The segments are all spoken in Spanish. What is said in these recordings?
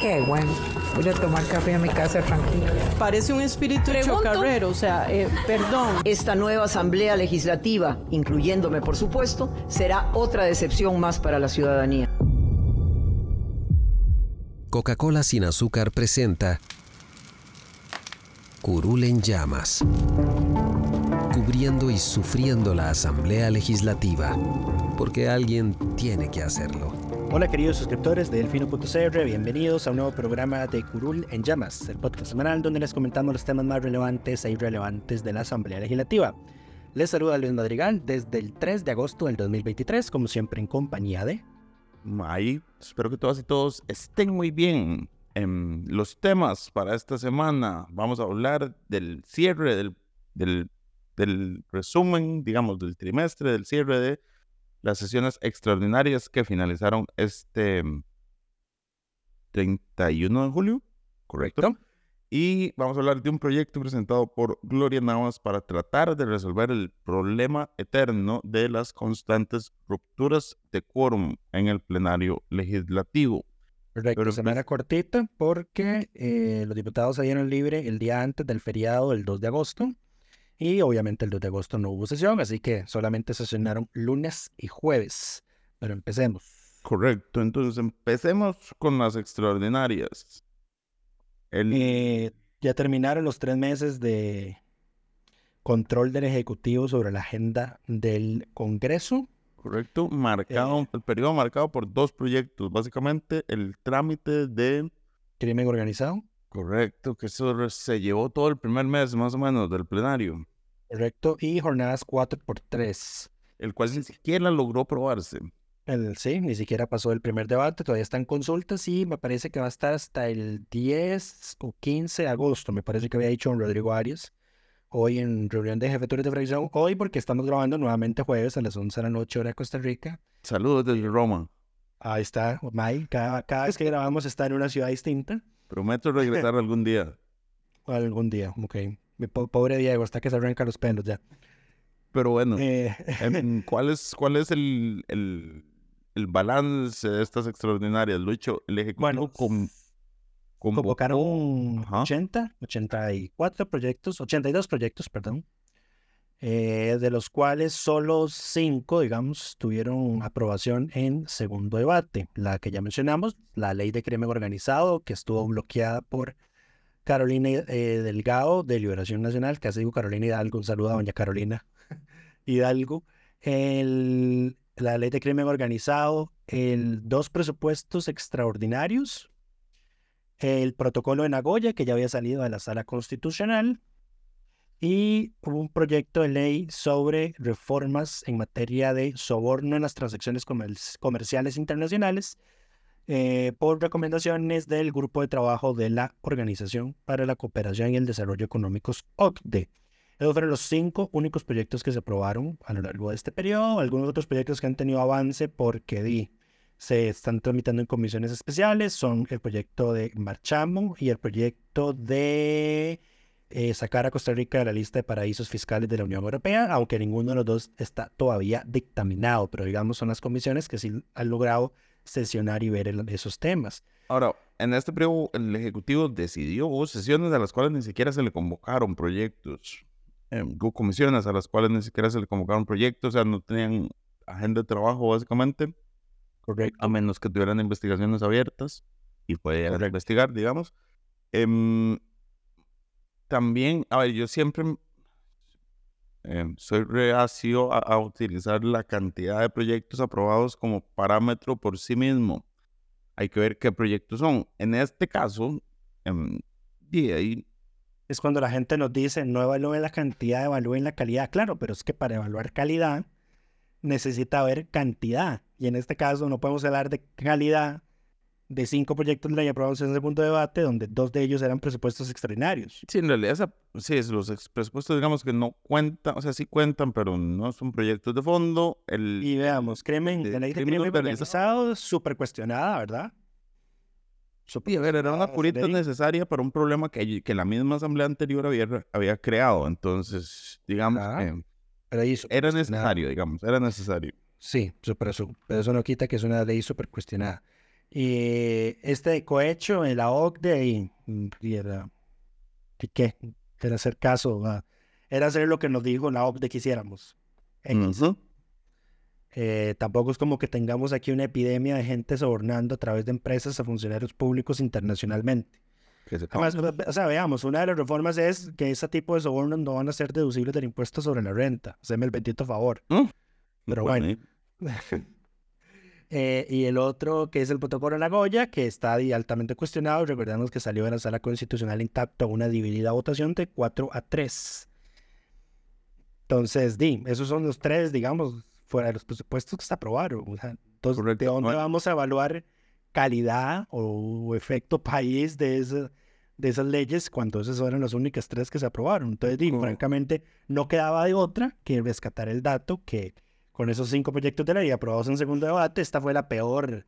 Qué bueno. Voy a tomar café a mi casa tranquila. Parece un espíritu chocarrero, o sea, eh, perdón. Esta nueva Asamblea Legislativa, incluyéndome por supuesto, será otra decepción más para la ciudadanía. Coca-Cola sin azúcar presenta Curul en llamas, cubriendo y sufriendo la Asamblea Legislativa, porque alguien tiene que hacerlo. Hola queridos suscriptores de Delfino.cr, bienvenidos a un nuevo programa de Curul en Llamas, el podcast semanal donde les comentamos los temas más relevantes e irrelevantes de la Asamblea Legislativa. Les saluda Luis Madrigal desde el 3 de agosto del 2023, como siempre en compañía de... Ahí, espero que todas y todos estén muy bien. En los temas para esta semana vamos a hablar del cierre, del, del, del resumen, digamos, del trimestre, del cierre de las sesiones extraordinarias que finalizaron este 31 de julio, ¿correcto? Y vamos a hablar de un proyecto presentado por Gloria Navas para tratar de resolver el problema eterno de las constantes rupturas de quórum en el plenario legislativo. Correcto, Pero, semana cortita porque eh, los diputados se dieron libre el día antes del feriado del 2 de agosto y obviamente el 2 de agosto no hubo sesión, así que solamente sesionaron lunes y jueves. Pero empecemos. Correcto, entonces empecemos con las extraordinarias. Eh, ya terminaron los tres meses de control del Ejecutivo sobre la agenda del Congreso. Correcto, marcado, eh, el periodo marcado por dos proyectos, básicamente el trámite de... Crimen organizado. Correcto, que eso se llevó todo el primer mes más o menos del plenario. Correcto, y jornadas 4x3. El cual ni siquiera logró probarse. El, sí, ni siquiera pasó el primer debate, todavía está en consultas y me parece que va a estar hasta el 10 o 15 de agosto, me parece que había dicho Rodrigo Arias, hoy en reunión de jefeturas de fracción, hoy porque estamos grabando nuevamente jueves a las 11 de la noche hora de Costa Rica. Saludos desde Roma. Ahí está, May, cada, cada vez que grabamos está en una ciudad distinta. Prometo regresar algún día. Algún día, ok. Mi pobre Diego, hasta que se arranca los pelos ya. Pero bueno, eh, ¿cuál es, cuál es el, el, el, balance de estas extraordinarias? Lucho, el Ejecutivo bueno, con, convocaron 80, 84 proyectos, 82 proyectos, perdón, eh, de los cuales solo 5, digamos, tuvieron aprobación en segundo debate. La que ya mencionamos, la ley de crimen organizado, que estuvo bloqueada por Carolina eh, Delgado de Liberación Nacional, casi digo Carolina Hidalgo, un saludo a doña Carolina Hidalgo. El, la ley de crimen organizado, el, dos presupuestos extraordinarios, el protocolo de Nagoya, que ya había salido de la sala constitucional, y un proyecto de ley sobre reformas en materia de soborno en las transacciones comerciales internacionales eh, por recomendaciones del Grupo de Trabajo de la Organización para la Cooperación y el Desarrollo Económicos, OCDE. Esos fueron los cinco únicos proyectos que se aprobaron a lo largo de este periodo. Algunos otros proyectos que han tenido avance porque se están tramitando en comisiones especiales son el proyecto de Marchamo y el proyecto de eh, sacar a Costa Rica de la lista de paraísos fiscales de la Unión Europea, aunque ninguno de los dos está todavía dictaminado, pero digamos son las comisiones que sí han logrado sesionar y ver esos temas. Ahora, en este periodo el Ejecutivo decidió, hubo sesiones a las cuales ni siquiera se le convocaron proyectos, eh, hubo comisiones a las cuales ni siquiera se le convocaron proyectos, o sea, no tenían agenda de trabajo básicamente, Correcto. a menos que tuvieran investigaciones abiertas y pudieran investigar, digamos. Eh, también, a ver, yo siempre eh, soy reacio a, utilizar la cantidad de proyectos aprobados como parámetro por sí mismo. Hay que ver qué proyectos son. En este caso, eh, ahí... Es cuando la gente nos dice, no evalúen la cantidad, evalúen la calidad. Claro, pero es que para evaluar calidad necesita haber cantidad. Y en este caso no podemos hablar de calidad de cinco proyectos de ley aprobados en ese punto de debate, donde dos de ellos eran presupuestos extraordinarios. Sí, en realidad, esa, sí, es los presupuestos, digamos que no cuentan, o sea, sí cuentan, pero no son proyectos de fondo. El, Y veamos, crimen, de la ley de crimen organizado. súper cuestionada, ¿verdad? Sí, a ver, era una curita necesaria para un problema que, que la misma asamblea anterior había, había creado. Entonces, digamos Ah, que Pero ahí súper era necesario, digamos, era necesario. Sí, pero, eso, pero eso no quita que es una ley súper cuestionada. Y este cohecho en la OCDE y, y era, ¿y ¿qué? Era hacer caso, a- era hacer lo que nos dijo la OCDE que hiciéramos. X. Ujú. Eh, tampoco es como que tengamos aquí una epidemia de gente sobornando a través de empresas a funcionarios públicos internacionalmente. Se Además, o sea, veamos, una de las reformas es que ese tipo de sobornos no van a ser deducibles del impuesto sobre la renta. Haceme el bendito favor. Mm. Pero Bueno, bueno. Eh, y el otro, que es el protocolo de Nagoya, que está altamente cuestionado. Recordemos que salió de la sala constitucional intacto una dividida votación de 4 a 3. Entonces, di, esos son los tres, digamos, fuera de los presupuestos que se aprobaron. o sea, entonces, Correcto. ¿de dónde vamos a evaluar calidad o efecto país de, esa- de esas leyes cuando esas eran las únicas tres que se aprobaron? Entonces, di, francamente, no quedaba de otra que rescatar el dato que con esos cinco proyectos de ley aprobados en segundo debate, esta fue la peor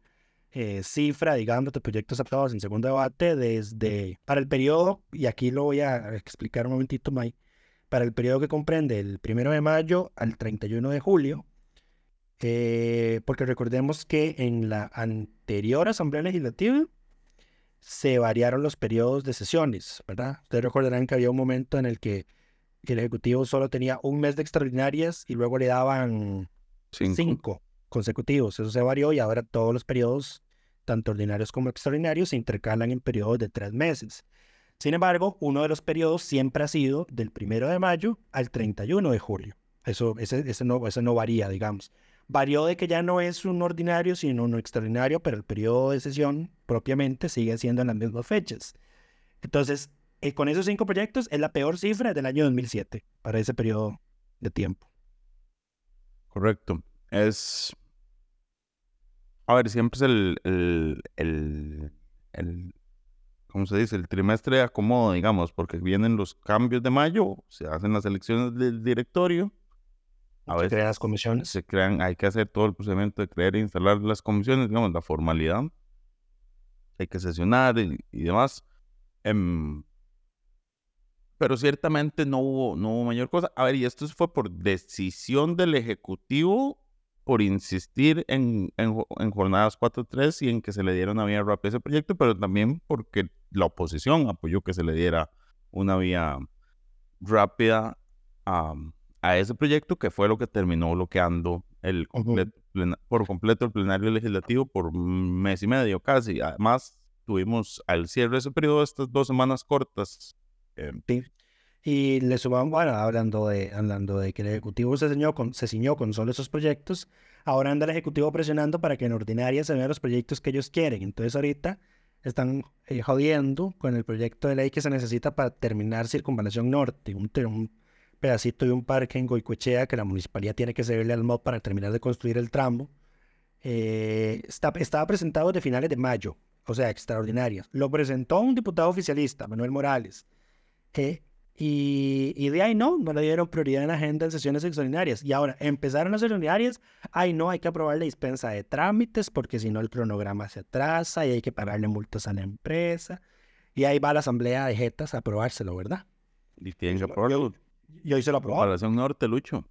eh, cifra, digamos, de proyectos aprobados en segundo debate desde, para el periodo, y aquí lo voy a explicar un momentito, May, para el periodo que comprende el primero de mayo al 31 de julio, eh, porque recordemos que en la anterior Asamblea Legislativa se variaron los periodos de sesiones, ¿verdad? Ustedes recordarán que había un momento en el que el Ejecutivo solo tenía un mes de extraordinarias y luego le daban Cinco. consecutivos. Eso se varió y ahora todos los periodos, tanto ordinarios como extraordinarios, se intercalan en periodos de tres meses. Sin embargo, uno de los periodos siempre ha sido del primero de mayo al 31 de julio. Eso, ese, ese no, ese no varía, digamos. Varió de que ya no es un ordinario, sino un extraordinario, pero el periodo de sesión propiamente sigue siendo en las mismas fechas. Entonces, eh, con esos cinco proyectos es la peor cifra del año 2007 para ese periodo de tiempo. Correcto. Es. A ver, siempre es el, el, el, el- ¿cómo se dice? El trimestre de acomodo, digamos, porque vienen los cambios de mayo, se hacen las elecciones del directorio. A Se veces crean las comisiones. se crean, hay que hacer todo el procedimiento de crear e instalar las comisiones, digamos, la formalidad. Hay que sesionar y, y demás. Em, pero ciertamente no hubo, no hubo mayor cosa. A ver, y esto fue por decisión del Ejecutivo por insistir en, en, en jornadas 4-3 y en que se le diera una vía rápida a ese proyecto, pero también porque la oposición apoyó que se le diera una vía rápida a, a ese proyecto, que fue lo que terminó bloqueando el Ujú. comple- plena- por completo el plenario legislativo por mes y medio casi. Además, tuvimos al cierre de ese periodo estas dos semanas cortas. Eh, Y le sumamos, bueno, hablando de, hablando de que el Ejecutivo se ciñó, con, se ciñó con solo esos proyectos, ahora anda el Ejecutivo presionando para que en ordinaria se vean los proyectos que ellos quieren. Entonces ahorita están eh, jodiendo con el proyecto de ley que se necesita para terminar Circunvalación Norte, un, un pedacito de un parque en Goicoechea que la municipalidad tiene que cederle al MOD para terminar de construir el tramo. Eh, está, estaba presentado de finales de mayo, o sea, extraordinarias. Lo presentó un diputado oficialista, Manuel Morales. Eh, y, y de ahí no, no le dieron prioridad en la agenda en sesiones extraordinarias. Y ahora empezaron las extraordinarias, ay no, hay que aprobar la dispensa de trámites porque si no el cronograma se atrasa y hay que pagarle multas a la empresa. Y ahí va la asamblea de jetas a aprobárselo, ¿verdad? y tienen que aprobarlo. Y hoy se lo aprobaron. Comparación Norte, Lucho.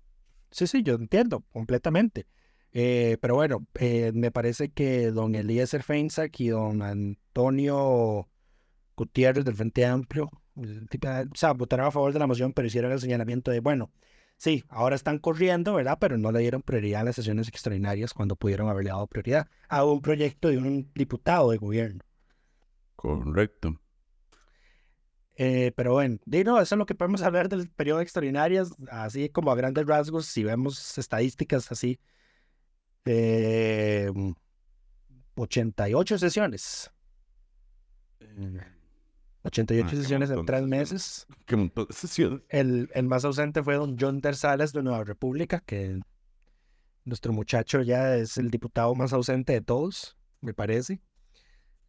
Sí, sí, yo entiendo completamente. Eh, pero bueno, eh, me parece que don Eliezer Feinsack y don Antonio Gutiérrez del Frente Amplio, o sea, votaron a favor de la moción, pero hicieron el señalamiento de, bueno, sí, ahora están corriendo, ¿verdad? Pero no le dieron prioridad a las sesiones extraordinarias cuando pudieron haberle dado prioridad a un proyecto de un diputado de gobierno. Correcto. Eh, pero bueno, di, no, eso es lo que podemos hablar del periodo de extraordinarias, así como a grandes rasgos, si vemos estadísticas así, eh, 88 sesiones, 88 Ah, sesiones en tres meses. Qué montón de sesiones. El, el más ausente fue don John Terzales de Nueva República, que nuestro muchacho ya es el diputado más ausente de todos, me parece.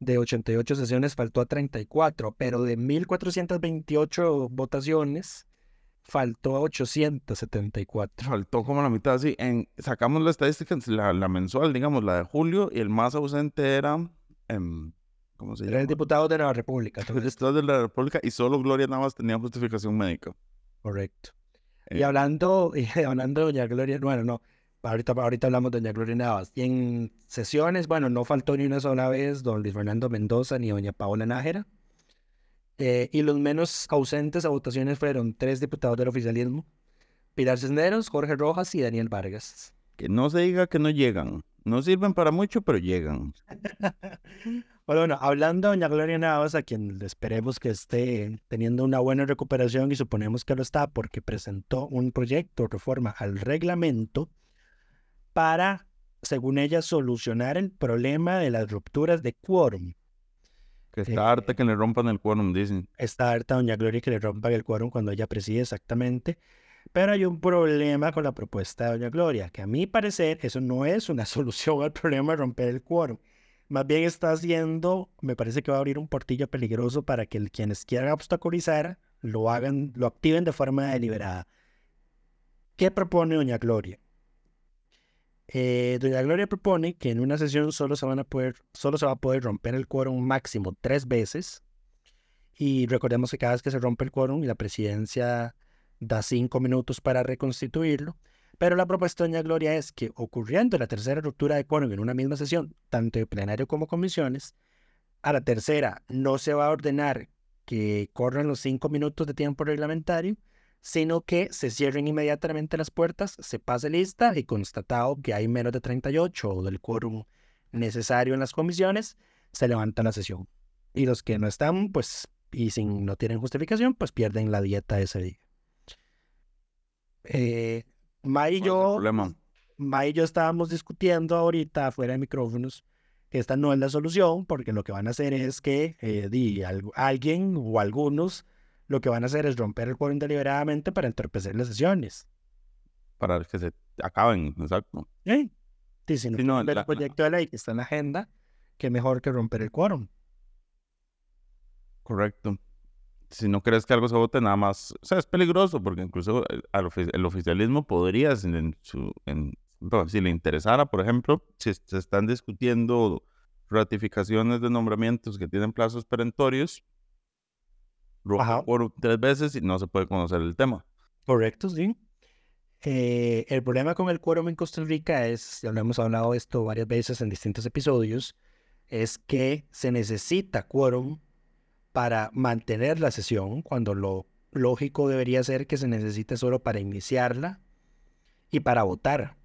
De 88 sesiones faltó a 34, pero de 1428 votaciones faltó a 874. Faltó como la mitad, sí. En, sacamos la estadística, la, la mensual, digamos, la de julio, y el más ausente era, em, ¿cómo se Era el llama? diputado de la República. El Estado de la República, y solo Gloria Navas tenía justificación médica. Correcto. Y Eh, hablando, y hablando de Doña Gloria, bueno, no, ahorita, ahorita hablamos de Doña Gloria Navas. Y en sesiones, bueno, no faltó ni una sola vez don Luis Fernando Mendoza ni doña Paola Nájera. Eh, y los menos ausentes a votaciones fueron tres diputados del oficialismo, Pilar Cisneros, Jorge Rojas y Daniel Vargas. Que no se diga que no llegan. No sirven para mucho, pero llegan. Bueno, bueno, hablando de doña Gloria Navas, a quien esperemos que esté teniendo una buena recuperación y suponemos que lo está porque presentó un proyecto de reforma al reglamento para, según ella, solucionar el problema de las rupturas de quórum. Que Eh, está harta que le rompan el quórum, dicen. Está harta doña Gloria que le rompan el quórum cuando ella preside exactamente. Pero hay un problema con la propuesta de doña Gloria, que a mi parecer eso no es una solución al problema de romper el quórum. Más bien está haciendo, me parece que va a abrir un portillo peligroso para que quienes quieran obstaculizar lo hagan, lo activen de forma deliberada. ¿Qué propone doña Gloria? Eh, doña Gloria propone que en una sesión solo se va a poder romper el quórum máximo tres veces. Y recordemos que cada vez que se rompe el quórum, la presidencia da cinco minutos para reconstituirlo. Pero la propuesta de doña Gloria es que ocurriendo la tercera ruptura de quórum en una misma sesión, tanto de plenario como comisiones, a la tercera no se va a ordenar que corran los cinco minutos de tiempo reglamentario, sino que se cierren inmediatamente las puertas, se pase lista y constatado que hay menos de 38 o del quórum necesario en las comisiones, se levanta la sesión. Y los que no están, pues, y sin, no tienen justificación, pues pierden la dieta ese día. Eh, May y ¿Cuál es el yo, problema? May y yo estábamos discutiendo ahorita fuera de micrófonos que esta no es la solución, porque lo que van a hacer es que eh, di, al- alguien o algunos lo que van a hacer es romper el quórum deliberadamente para entorpecer las sesiones. Para que se acaben, exacto. ¿Eh? Sí, si no Sí, no, la- el proyecto de ley que está en la agenda, qué mejor que romper el quórum. Correcto. Si no crees que algo se vote, nada más. O sea, es peligroso porque incluso el, ofi- el oficialismo podría, si, en su- en- si le interesara, por ejemplo, si se están discutiendo ratificaciones de nombramientos que tienen plazos perentorios, quórum tres veces y no se puede conocer el tema. Correcto, sí. Eh, el problema con el quórum en Costa Rica es, ya lo hemos hablado esto varias veces en distintos episodios, es que se necesita quórum para mantener la sesión, cuando lo lógico debería ser que se necesite solo para iniciarla y para votar.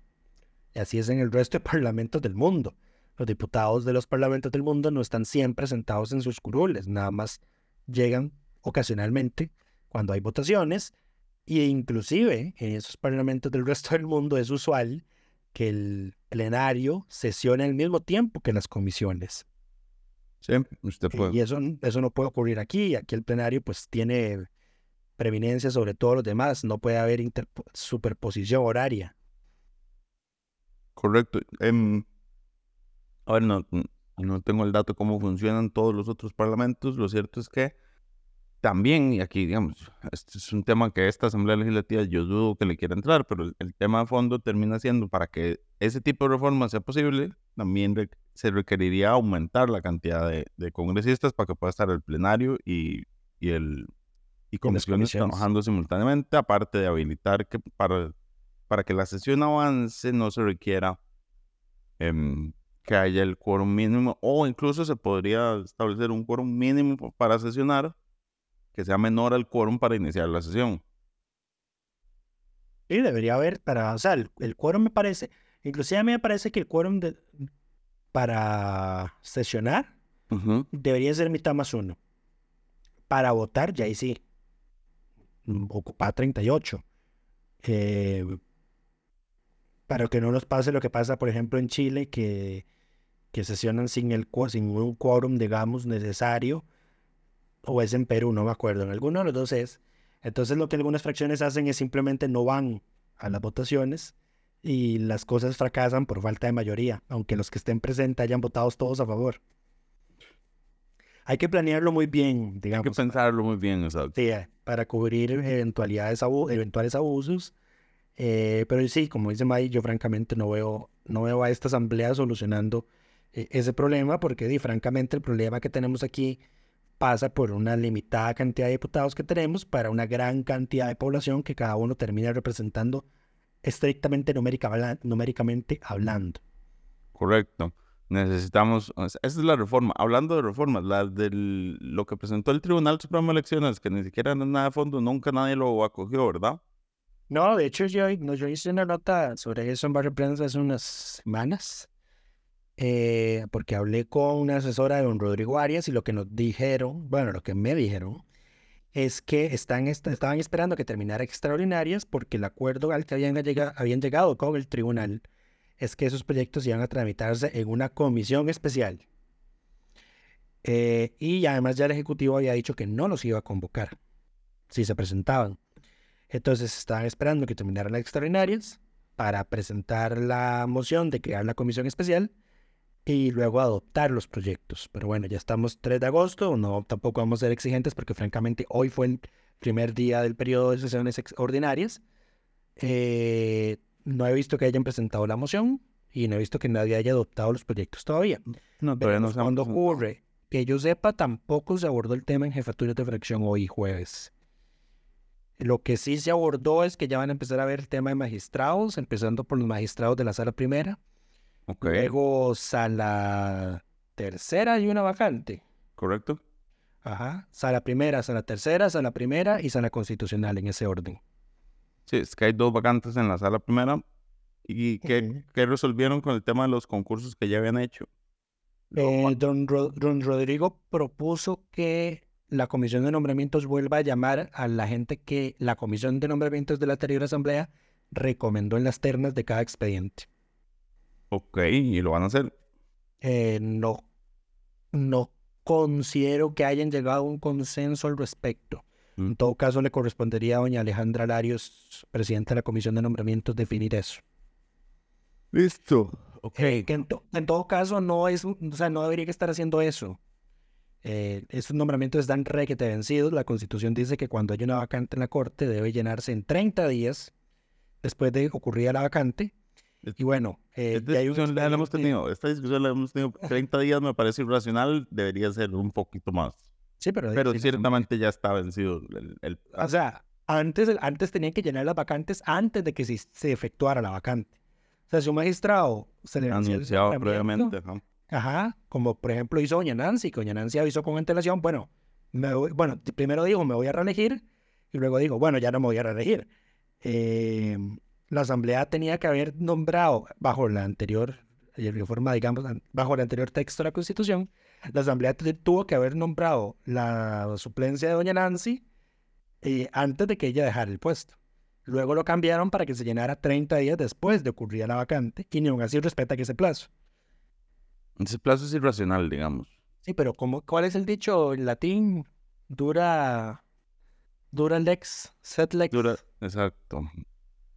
Y así es en el resto de parlamentos del mundo. Los diputados de los parlamentos del mundo no están siempre sentados en sus curules, nada más llegan ocasionalmente cuando hay votaciones y inclusive en esos parlamentos del resto del mundo es usual que el plenario sesione al mismo tiempo que las comisiones. Sí, usted puede. Y eso, eso no puede ocurrir aquí. Aquí el plenario pues tiene preeminencia sobre todos los demás. No puede haber superposición horaria. Correcto. Em, a ver, no, no tengo el dato cómo funcionan todos los otros parlamentos. Lo cierto es que también, y aquí, digamos, este es un tema que esta Asamblea Legislativa yo dudo que le quiera entrar, pero el, el tema de fondo termina siendo para que ese tipo de reforma sea posible, también re- se requeriría aumentar la cantidad de, de congresistas para que pueda estar el plenario y, y el y comisiones comisiones. trabajando simultáneamente, aparte de habilitar que para, para que la sesión avance no se requiera em, que haya el quórum mínimo o incluso se podría establecer un quórum mínimo pa- para sesionar que sea menor al quórum para iniciar la sesión. Y debería haber para, o sea, el, el quórum me parece, inclusive a mí me parece que el quórum de- para sesionar debería ser mitad más uno. Para votar, ya ahí sí. Ocupar 38. Eh, para que no nos pase lo que pasa, por ejemplo, en Chile, que, que sesionan sin, el, sin un quórum, digamos, necesario. O es en Perú, no me acuerdo. En alguno de los dos es. Entonces lo que algunas fracciones hacen es simplemente no van a las votaciones y las cosas fracasan por falta de mayoría, aunque los que estén presentes hayan votado todos a favor. Hay que planearlo muy bien, digamos. Hay que pensarlo muy bien, exacto. Sí, para cubrir eventualidades eventuales abusos. Eh, pero sí, como dice May, yo francamente no veo, no veo a esta asamblea solucionando eh, ese problema, porque di, francamente el problema que tenemos aquí pasa por una limitada cantidad de diputados que tenemos para una gran cantidad de población que cada uno termina representando estrictamente numérica, numéricamente hablando. Correcto. Necesitamos, esa es la reforma. Hablando de reformas, la de lo que presentó el Tribunal Supremo de Elecciones, que ni siquiera es nada de fondo, nunca nadie lo acogió, ¿verdad? No, de hecho yo, no, yo hice una nota sobre eso en Barrio Prensa hace unas semanas, eh, porque hablé con una asesora de don Rodrigo Arias y lo que nos dijeron, bueno, lo que me dijeron, es que están, estaban esperando que terminara extraordinarias porque el acuerdo al que habían llegado, habían llegado con el tribunal es que esos proyectos iban a tramitarse en una comisión especial. Eh, y además ya el Ejecutivo había dicho que no los iba a convocar si se presentaban. Entonces estaban esperando que terminaran las extraordinarias para presentar la moción de crear la comisión especial y luego adoptar los proyectos. Pero bueno, ya estamos 3 de agosto, no tampoco vamos a ser exigentes porque francamente hoy fue el primer día del periodo de sesiones extraordinarias. Eh, no he visto que hayan presentado la moción y no he visto que nadie haya adoptado los proyectos todavía. No, todavía no Cuando ocurre, que yo sepa, tampoco se abordó el tema en jefaturas de fracción hoy jueves. Lo que sí se abordó es que ya van a empezar a ver el tema de magistrados, empezando por los magistrados de la sala primera. Luego sala tercera y una vacante. Correcto. Ajá. Sala primera, sala tercera, sala primera y sala constitucional en ese orden. Sí, es que hay dos vacantes en la sala primera. ¿Y qué, resolvieron con el tema de los concursos que ya habían hecho? Eh, don, Rodrigo propuso que la comisión de nombramientos vuelva a llamar a la gente que la comisión de nombramientos de la anterior asamblea recomendó en las ternas de cada expediente. Ok, ¿y lo van a hacer? Eh, no, no considero que hayan llegado a un consenso al respecto. En todo caso, le correspondería a doña Alejandra Larios, presidenta de la Comisión de Nombramientos, definir eso. Listo. Okay. que en, todo caso, no es, o sea, no debería estar haciendo eso. Eh, esos nombramientos están requete vencidos. La Constitución dice que cuando hay una vacante en la Corte debe llenarse en 30 días después de ocurrir la vacante. Y bueno, eh, esta, discusión la hemos tenido, esta discusión la hemos tenido. 30 días me parece irracional, debería ser un poquito más. Sí, pero... Pero ciertamente ya está vencido el, O sea, antes, antes tenían que llenar las vacantes antes de que se, se efectuara la vacante. O sea, si un magistrado se le anunciado previamente, Ajá, como por ejemplo hizo doña Nancy, que doña Nancy avisó con antelación, bueno, me bueno, primero dijo me voy a reelegir y luego digo, bueno, ya no me voy a reelegir. Eh, la asamblea tenía que haber nombrado bajo la anterior reforma, digamos, bajo el anterior texto de la Constitución, la Asamblea tuvo que haber nombrado la suplencia de doña Nancy eh, antes de que ella dejara el puesto. Luego lo cambiaron para que se llenara 30 días después de ocurrir la vacante y ni aún así respeta que ese plazo. Ese plazo es irracional, digamos. Sí, pero ¿cómo, ¿cuál es el dicho en latín? Dura, dura lex, set lex. Dura, exacto.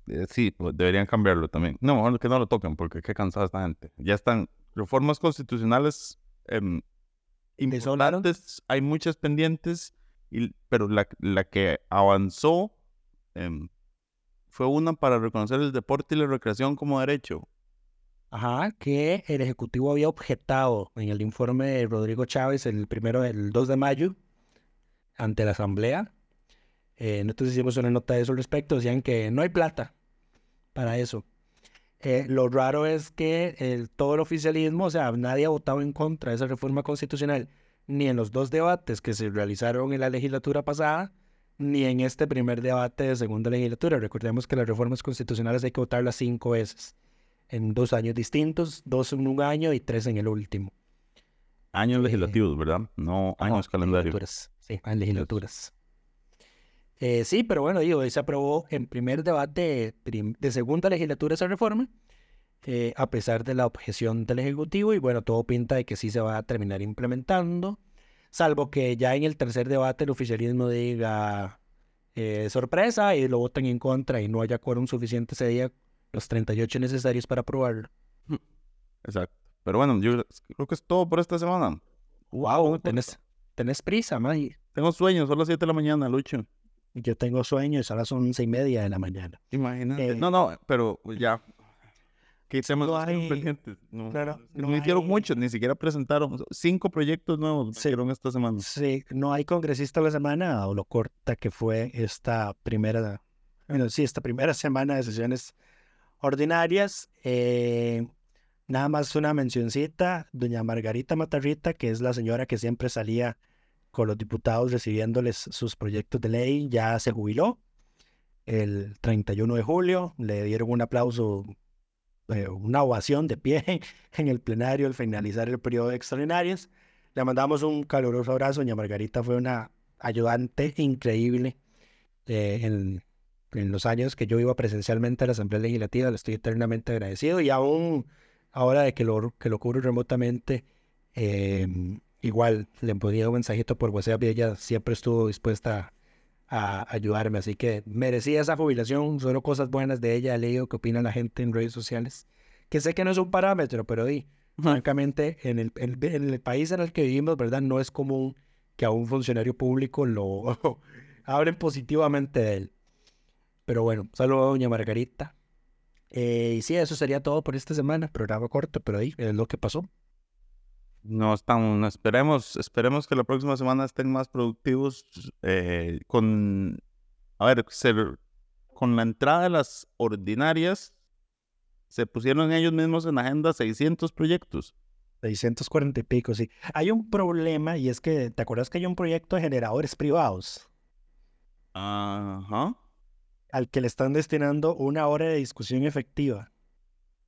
Eh, sí, deberían cambiarlo también. No, mejor que no lo toquen porque qué cansada esta gente. Ya están reformas constitucionales eh, importantes, hay muchas pendientes, y, pero la, la que avanzó em, fue una para reconocer el deporte y la recreación como derecho. Ajá, que el Ejecutivo había objetado en el informe de Rodrigo Chávez el primero, el 2 de mayo, ante la Asamblea. Eh, nosotros hicimos una nota de eso al respecto, decían que no hay plata para eso. Eh, lo raro es que el, todo el oficialismo, o sea, nadie ha votado en contra de esa reforma constitucional, ni en los dos debates que se realizaron en la legislatura pasada, ni en este primer debate de segunda legislatura. Recordemos que las reformas constitucionales hay que votarlas cinco veces, en dos años distintos, dos en un año y tres en el último. Años eh, legislativos, ¿verdad? No años calendarios. Sí, legislaturas. Eh, sí, pero bueno, digo, se aprobó en primer debate de, segunda legislatura esa reforma, eh, a pesar de la objeción del Ejecutivo, y bueno, todo pinta de que sí se va a terminar implementando, salvo que ya en el tercer debate el oficialismo diga eh, sorpresa y lo voten en contra y no haya quórum suficiente ese día los 38 necesarios para aprobarlo. Exacto. Pero bueno, yo creo que es todo por esta semana. Wow, tenés, tenés prisa, May. Tengo sueños, son las 7 de la mañana, Lucho. Yo tengo sueños, ahora son once y media de la mañana. Imagínate. Eh, no, no, pero ya. ¿Qué temas no hay- pendientes? No, claro, no, no hicieron hay- muchos, ni siquiera presentaron. Cinco proyectos nuevos Sí. hicieron esta semana. Sí, no hay congresista la semana o lo corta que fue esta primera, bueno, sí, esta primera semana de sesiones ordinarias. Eh, nada más una mencioncita, doña Margarita Matarrita, que es la señora que siempre salía con los diputados recibiéndoles sus proyectos de ley, ya se jubiló el 31 de julio, le dieron un aplauso, eh, una ovación de pie en el plenario al finalizar el periodo de extraordinarias. Le mandamos un caluroso abrazo. Doña Margarita fue una ayudante increíble eh, en, en los años que yo iba presencialmente a la Asamblea Legislativa. Le estoy eternamente agradecido y aún ahora de que lo, que lo cubro remotamente, eh, igual le ponía un mensajito por WhatsApp y ella siempre estuvo dispuesta a ayudarme. Así que merecía esa jubilación. Solo cosas buenas de ella. He leído qué opina la gente en redes sociales. Que sé que no es un parámetro, pero di, francamente, en el, en, en el país en el que vivimos, ¿verdad? No es común que a un funcionario público lo hablen positivamente de él. Pero bueno, saludos a doña Margarita. Eh, y sí, eso sería todo por esta semana. Programa corto, pero ahí es lo que pasó. No están, esperemos, esperemos que la próxima semana estén más productivos eh, con, a ver, con la entrada de las ordinarias, se pusieron ellos mismos en agenda 600 proyectos. 640 y pico, sí. Hay un problema y es que, ¿te acuerdas que hay un proyecto de generadores privados Ajá. al que le están destinando una hora de discusión efectiva?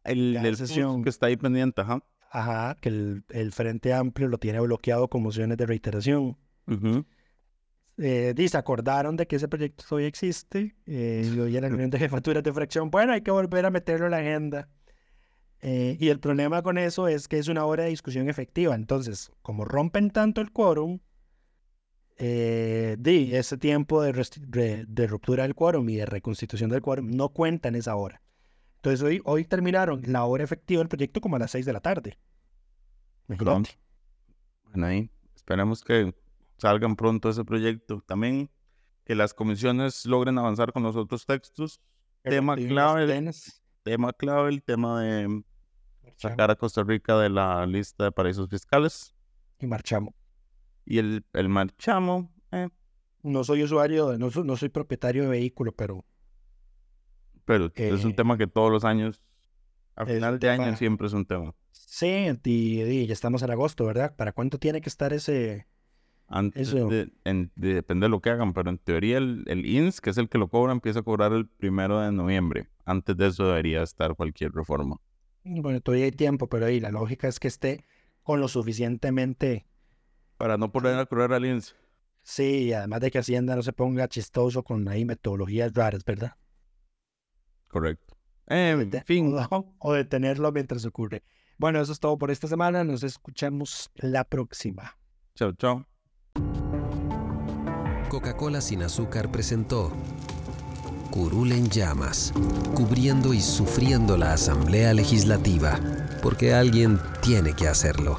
El, el sesión. que está ahí pendiente, ajá. Ajá, que el, el Frente Amplio lo tiene bloqueado con mociones de reiteración. Ujú. Eh, y se acordaron de que ese proyecto todavía existe. Eh, y hoy en la reunión de jefaturas de fracción, bueno, hay que volver a meterlo en la agenda. Eh, y el problema con eso es que es una hora de discusión efectiva. Entonces, como rompen tanto el quórum, eh, di, ese tiempo de, de ruptura del quórum y de reconstitución del quórum no cuenta en esa hora. Entonces, hoy, hoy terminaron la hora efectiva del proyecto como a las 6 de la tarde. Imagínate. Bueno, ahí esperemos que salgan pronto ese proyecto. También que las comisiones logren avanzar con los otros textos. Tema Y las clave, tema clave, el tema de sacar a Costa Rica de la lista de paraísos fiscales. Y marchamos. Y el, el marchamo, eh, No soy usuario, no, no soy propietario de vehículo, pero pero es un Eh, tema que todos los años, a final de año siempre es un tema. sí, y, y ya estamos en agosto, ¿verdad? ¿Para cuánto tiene que estar ese? Antes Eso. de, en- de- depende de lo que hagan, pero en teoría el, el INS, que es el que lo cobra, empieza a cobrar el primero de noviembre. Antes de eso debería estar cualquier reforma. Bueno, todavía hay tiempo, pero ahí la lógica es que esté con lo suficientemente, Para no poner a correr al INS. sí, y además de que Hacienda no se ponga chistoso con ahí metodologías raras, ¿verdad? Correcto. Eh, De- en fin, o, o detenerlo mientras ocurre. Bueno, eso es todo por esta semana. Nos escuchamos la próxima. chao, chao. Coca-Cola sin azúcar presentó Curul en llamas, cubriendo y sufriendo la Asamblea Legislativa, porque alguien tiene que hacerlo.